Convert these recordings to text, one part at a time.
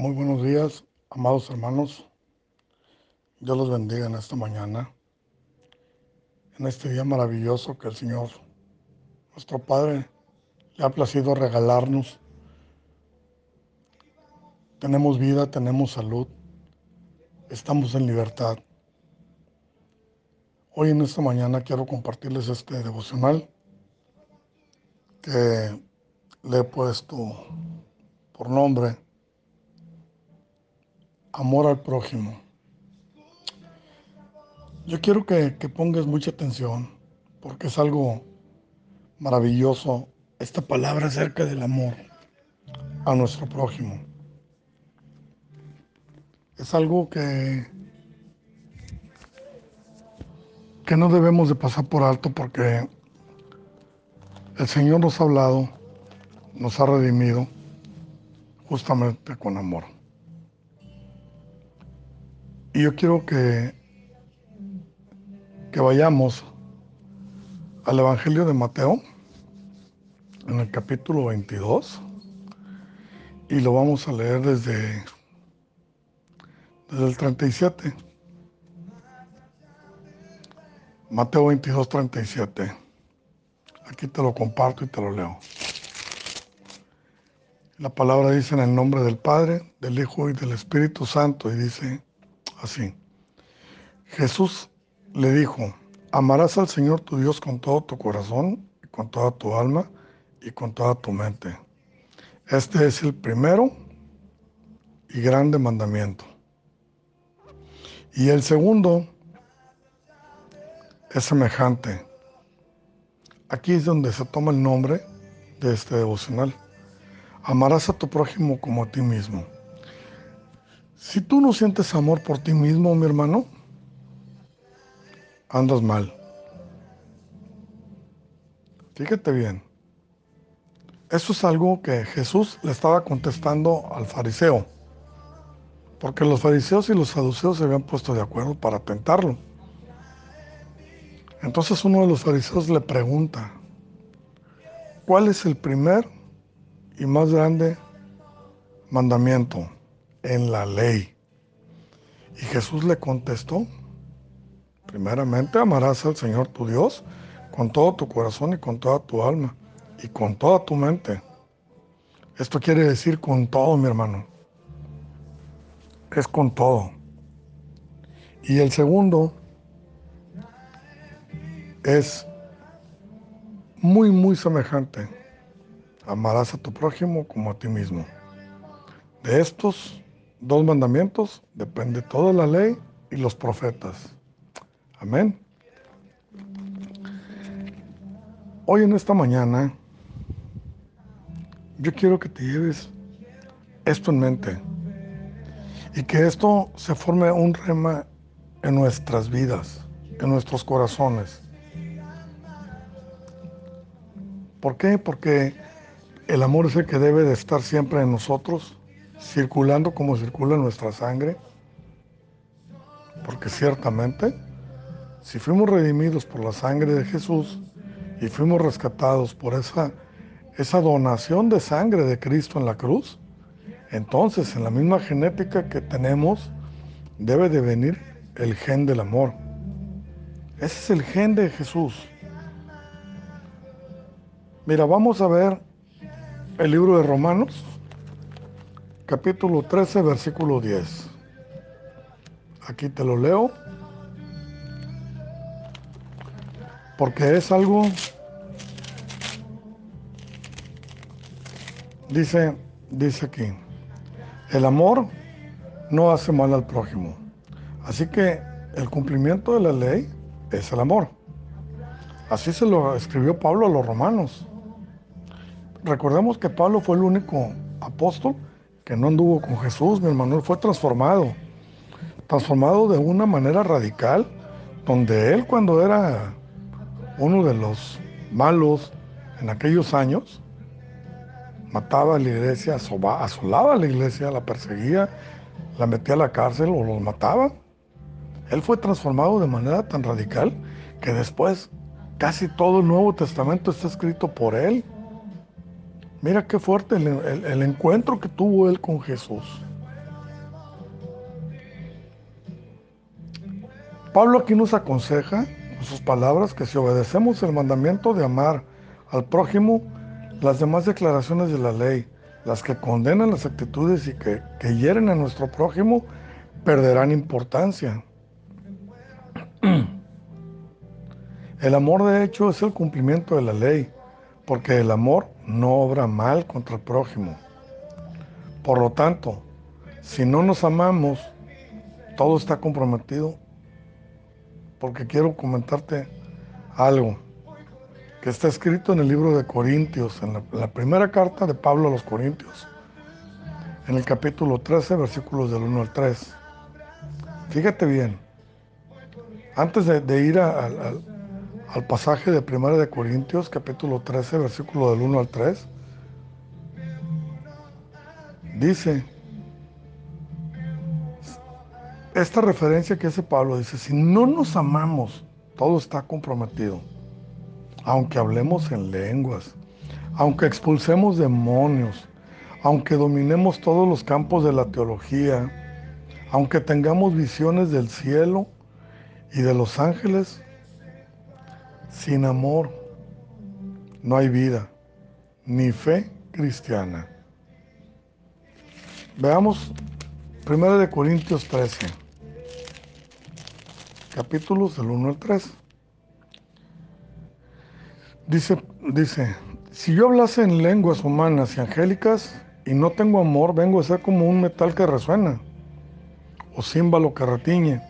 Muy buenos días, amados hermanos. Dios los bendiga en esta mañana, en este día maravilloso que el Señor, nuestro Padre, le ha placido regalarnos. Tenemos vida, tenemos salud, estamos en libertad. Hoy en esta mañana quiero compartirles este devocional que le he puesto por nombre Amor al prójimo. Yo quiero que, pongas mucha atención porque es algo maravilloso esta palabra acerca del amor a nuestro prójimo. Es algo que, que no debemos de pasar por alto porque el Señor nos ha hablado, nos ha redimido justamente con amor. Y yo quiero que, que vayamos al Evangelio de Mateo, en el capítulo 22, y lo vamos a leer desde, desde el 37. Mateo 22, 37. Aquí te lo comparto y te lo leo. La palabra dice en el nombre del Padre, del Hijo y del Espíritu Santo y dice, así. Jesús le dijo, amarás al Señor tu Dios con todo tu corazón, con toda tu alma y con toda tu mente. Este es el primero y grande mandamiento. Y el segundo es semejante. Aquí es donde se toma el nombre de este devocional. Amarás a tu prójimo como a ti mismo. Si tú no sientes amor por ti mismo, mi hermano, andas mal. Fíjate bien. Eso es algo que Jesús le estaba contestando al fariseo. Porque los fariseos y los saduceos se habían puesto de acuerdo para tentarlo. Entonces uno de los fariseos le pregunta, ¿cuál es el primer y más grande mandamiento? En la ley. Y Jesús le contestó, primeramente amarás al Señor tu Dios con todo tu corazón y con toda tu alma y con toda tu mente. Esto quiere decir con todo, mi hermano. Es con todo. Y el segundo es muy, muy semejante. Amarás a tu prójimo como a ti mismo. De estos dos mandamientos depende toda la ley y los profetas. Amén. Hoy en esta mañana, yo quiero que te lleves esto en mente y que esto se forme un rema en nuestras vidas, en nuestros corazones. ¿Por qué? Porque el amor es el que debe de estar siempre en nosotros circulando como circula nuestra sangre, porque ciertamente, si fuimos redimidos por la sangre de Jesús y fuimos rescatados por esa, esa donación de sangre de Cristo en la cruz, entonces en la misma genética que tenemos debe de venir el gen del amor. Ese es el gen de Jesús. Mira, vamos a ver el libro de Romanos, capítulo 13, versículo 10. Aquí te lo leo. Porque es algo, dice, dice aquí, el amor no hace mal al prójimo. Así que el cumplimiento de la ley es el amor. Así se lo escribió Pablo a los romanos. Recordemos que Pablo fue el único apóstol que no anduvo con Jesús, mi hermano, fue transformado. Transformado de una manera radical, donde él cuando era uno de los malos en aquellos años, mataba a la iglesia, asolaba a la iglesia, la perseguía, la metía a la cárcel o los mataba. Él fue transformado de manera tan radical que después casi todo el Nuevo Testamento está escrito por él. Mira qué fuerte el, el, encuentro que tuvo él con Jesús. Pablo aquí nos aconseja, con sus palabras, que si obedecemos el mandamiento de amar al prójimo, las demás declaraciones de la ley, las que condenan las actitudes y que, que hieren a nuestro prójimo, perderán importancia. El amor de hecho es el cumplimiento de la ley, porque el amor no obra mal contra el prójimo. Por lo tanto, si no nos amamos, todo está comprometido. Porque quiero comentarte algo que está escrito en el libro de Corintios, en la, primera carta de Pablo a los Corintios, en el capítulo 13, versículos del 1 al 3. Fíjate bien, antes de, ir al al pasaje de Primera de Corintios, capítulo 13, versículo del 1 al 3, dice, esta referencia que hace Pablo, dice, si no nos amamos, todo está comprometido. Aunque hablemos en lenguas, aunque expulsemos demonios, aunque dominemos todos los campos de la teología, aunque tengamos visiones del cielo y de los ángeles, sin amor no hay vida, ni fe cristiana. Veamos 1 de Corintios 13, capítulos del 1 al 3. Dice, dice, si yo hablase en lenguas humanas y angélicas y no tengo amor, vengo a ser como un metal que resuena o címbalo que retiñe.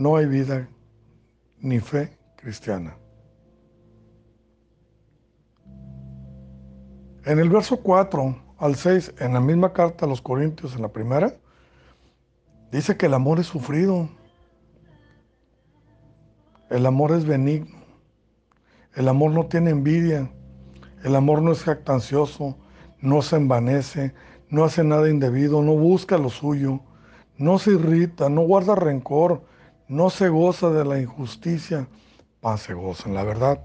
no hay vida ni fe cristiana. En el verso 4 al 6, en la misma carta a los Corintios, en la primera, dice que el amor es sufrido. El amor es benigno. El amor no tiene envidia. El amor no es jactancioso, no se envanece, no hace nada indebido, no busca lo suyo, no se irrita, no guarda rencor, no se goza de la injusticia, más se goza en la verdad.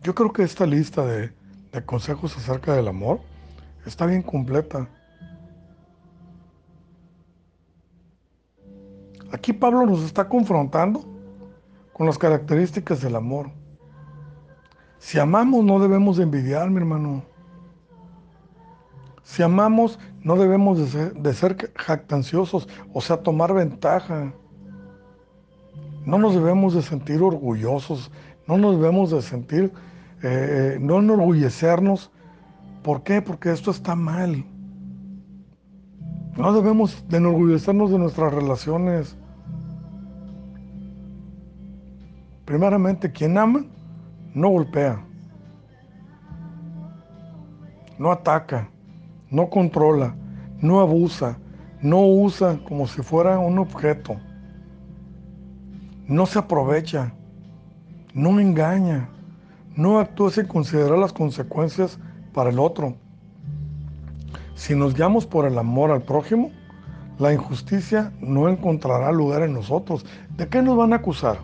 Yo creo que esta lista de, de consejos acerca del amor está bien completa. Aquí Pablo nos está confrontando con las características del amor. Si amamos no debemos de envidiar, mi hermano. Si amamos, no debemos de ser, jactanciosos, o sea, tomar ventaja. No nos debemos de sentir orgullosos, no nos debemos de sentir, eh, eh, no enorgullecernos. ¿Por qué? Porque esto está mal. No debemos de enorgullecernos de nuestras relaciones. Primeramente, quien ama, no golpea, no ataca, no controla, no abusa, no usa como si fuera un objeto, no se aprovecha, no engaña, no actúa sin considerar las consecuencias para el otro. Si nos guiamos por el amor al prójimo, la injusticia no encontrará lugar en nosotros. ¿De qué nos van a acusar?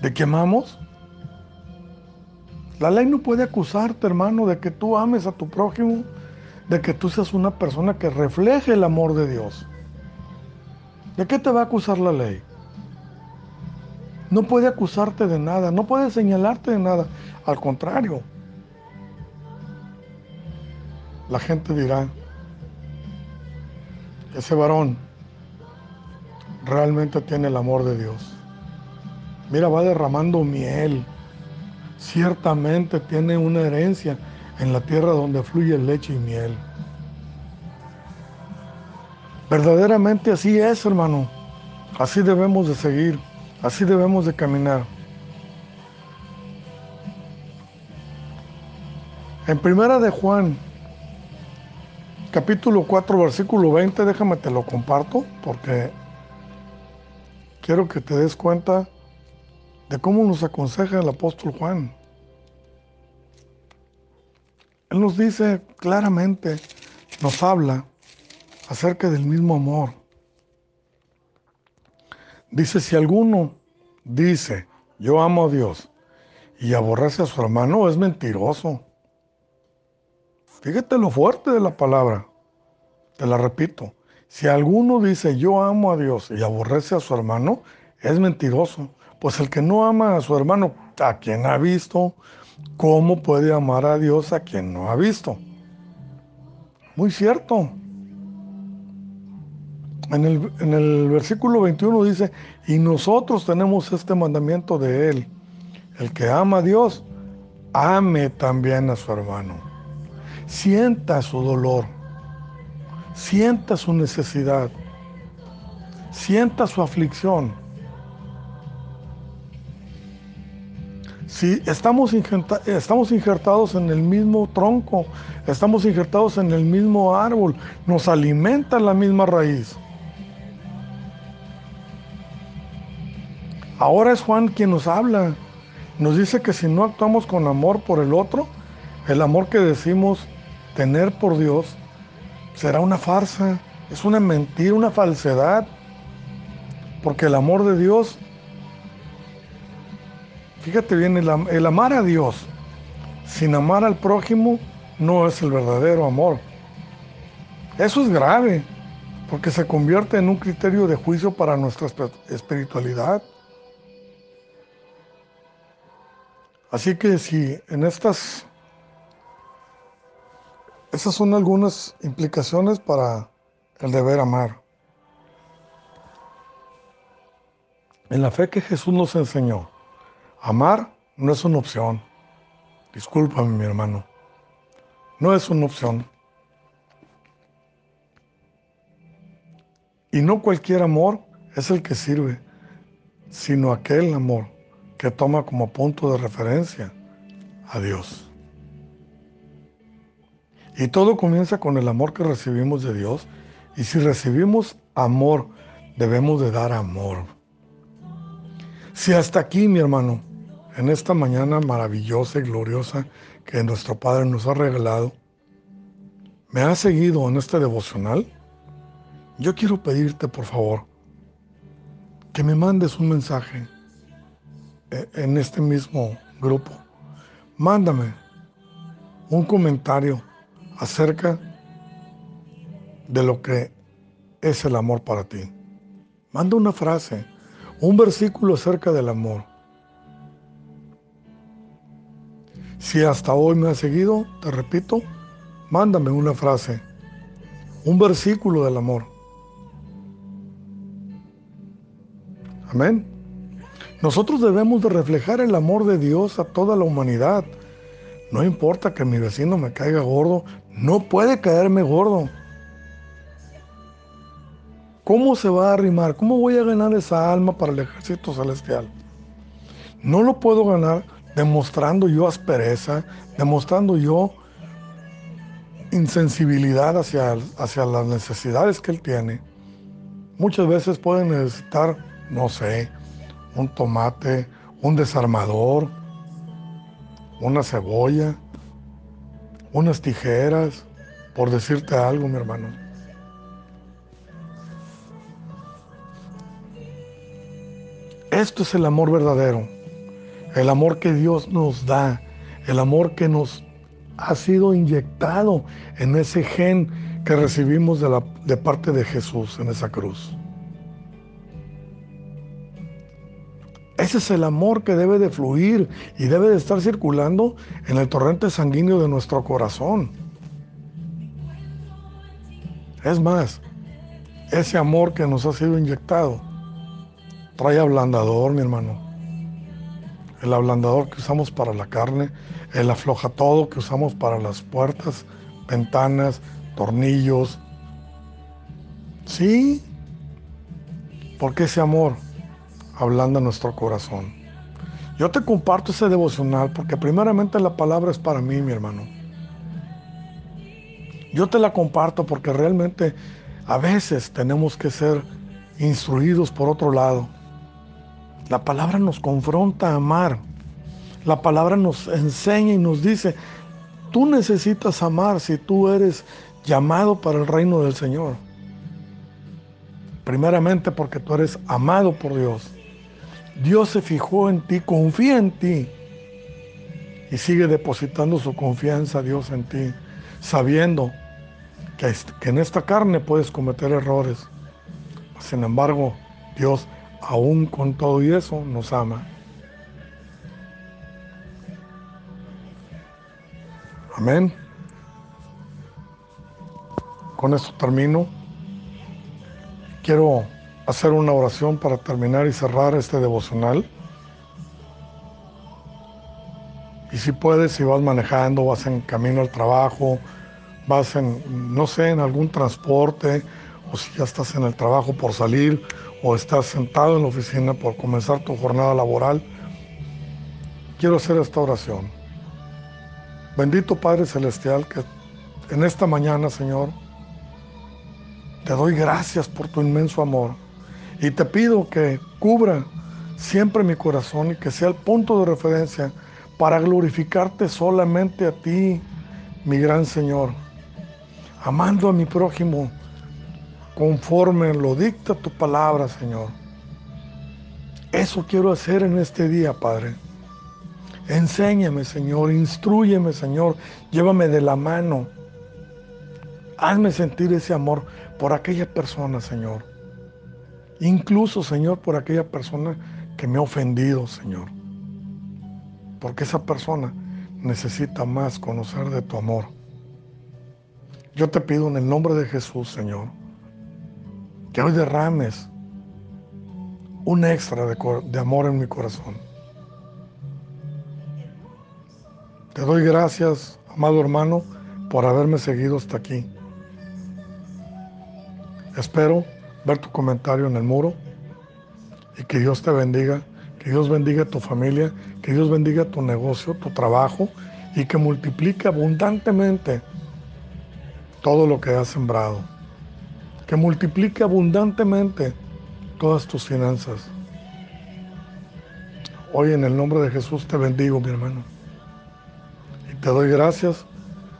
¿De que amamos? La ley no puede acusarte, hermano, de que tú ames a tu prójimo, de que tú seas una persona que refleje el amor de Dios. ¿De qué te va a acusar la ley? No puede acusarte de nada, no puede señalarte de nada. Al contrario, la gente dirá, ese varón realmente tiene el amor de Dios. Mira, va derramando miel, ciertamente tiene una herencia en la tierra donde fluye leche y miel. Verdaderamente así es, hermano. Así debemos de seguir, así debemos de caminar. En primera de Juan, capítulo 4, versículo 20, déjame te lo comparto porque quiero que te des cuenta de cómo nos aconseja el apóstol Juan. Él nos dice claramente, nos habla acerca del mismo amor. Dice, si alguno dice, yo amo a Dios y aborrece a su hermano, es mentiroso. Fíjate lo fuerte de la palabra. Te la repito. Si alguno dice yo amo a Dios y aborrece a su hermano, es mentiroso. Pues el que no ama a su hermano, a quien ha visto, ¿cómo puede amar a Dios a quien no ha visto? Muy cierto. En el, en el versículo 21 dice, y nosotros tenemos este mandamiento de Él. El que ama a Dios, ame también a su hermano sienta su dolor, sienta su necesidad, sienta su aflicción. Si estamos, injertados en el mismo tronco, estamos injertados en el mismo árbol, nos alimenta la misma raíz. Ahora es Juan quien nos habla. Nos dice que si no actuamos con amor por el otro, el amor que decimos tener por Dios será una farsa, es una mentira, una falsedad, porque el amor de Dios, fíjate bien, el, amar a Dios sin amar al prójimo no es el verdadero amor. Eso es grave, porque se convierte en un criterio de juicio para nuestra espiritualidad. Así que si en estas esas son algunas implicaciones para el deber amar. En la fe que Jesús nos enseñó, amar no es una opción. Discúlpame, mi hermano. No es una opción. Y no cualquier amor es el que sirve, sino aquel amor que toma como punto de referencia a Dios. Y todo comienza con el amor que recibimos de Dios. Y si recibimos amor, debemos de dar amor. Si hasta aquí, mi hermano, en esta mañana maravillosa y gloriosa que nuestro Padre nos ha regalado, me has seguido en este devocional, yo quiero pedirte, por favor, que me mandes un mensaje eh, en este mismo grupo. Mándame un comentario acerca de lo que es el amor para ti. Manda una frase, un versículo acerca del amor. Si hasta hoy me has seguido, te repito, mándame una frase, un versículo del amor. Amén. Nosotros debemos de reflejar el amor de Dios a toda la humanidad. No importa que mi vecino me caiga gordo, no puede caerme gordo. ¿Cómo se va a arrimar? ¿Cómo voy a ganar esa alma para el ejército celestial? No lo puedo ganar demostrando yo aspereza, demostrando yo insensibilidad hacia, hacia las necesidades que él tiene. Muchas veces puede necesitar, no sé, un tomate, un desarmador, una cebolla, unas tijeras, por decirte algo, mi hermano. Esto es el amor verdadero, el amor que Dios nos da, el amor que nos ha sido inyectado en ese gen que recibimos de, la, de parte de Jesús en esa cruz. Ese es el amor que debe de fluir y debe de estar circulando en el torrente sanguíneo de nuestro corazón. Es más, ese amor que nos ha sido inyectado trae ablandador, mi hermano. El ablandador que usamos para la carne, el afloja todo que usamos para las puertas, ventanas, tornillos. Sí, porque ese amor hablando a nuestro corazón. Yo te comparto ese devocional porque primeramente la palabra es para mí, mi hermano. Yo te la comparto porque realmente a veces tenemos que ser instruidos por otro lado. La palabra nos confronta a amar. La palabra nos enseña y nos dice, tú necesitas amar si tú eres llamado para el reino del Señor. Primeramente porque tú eres amado por Dios. Dios se fijó en ti, confía en ti y sigue depositando su confianza Dios en ti, sabiendo que en esta carne puedes cometer errores. Sin embargo, Dios, aún con todo y eso, nos ama. Amén. Con esto termino. Quiero hacer una oración para terminar y cerrar este devocional. Y si puedes, si vas manejando, vas en camino al trabajo, vas en, no sé, en algún transporte, o si ya estás en el trabajo por salir, o estás sentado en la oficina por comenzar tu jornada laboral, quiero hacer esta oración. Bendito Padre Celestial, que en esta mañana, Señor, te doy gracias por tu inmenso amor y te pido que cubra siempre mi corazón y que sea el punto de referencia para glorificarte solamente a ti, mi gran Señor, amando a mi prójimo conforme lo dicta tu palabra, Señor. Eso quiero hacer en este día, Padre. Enséñame, Señor, instruyeme, Señor, llévame de la mano. Hazme sentir ese amor por aquella persona, Señor. Incluso, Señor, por aquella persona que me ha ofendido, Señor. Porque esa persona necesita más conocer de tu amor. Yo te pido en el nombre de Jesús, Señor, que hoy derrames un extra de, amor en mi corazón Te doy gracias, amado hermano, por haberme seguido hasta aquí. Espero ver tu comentario en el muro y que Dios te bendiga, que Dios bendiga tu familia, que Dios bendiga tu negocio, tu trabajo y que multiplique abundantemente todo lo que has sembrado. Que multiplique abundantemente todas tus finanzas. Hoy en el nombre de Jesús te bendigo, mi hermano. Te doy gracias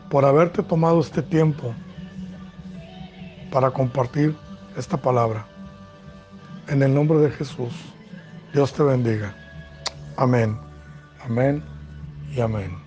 por haberte tomado este tiempo para compartir esta palabra. En el nombre de Jesús, Dios te bendiga. Amén, amén y amén.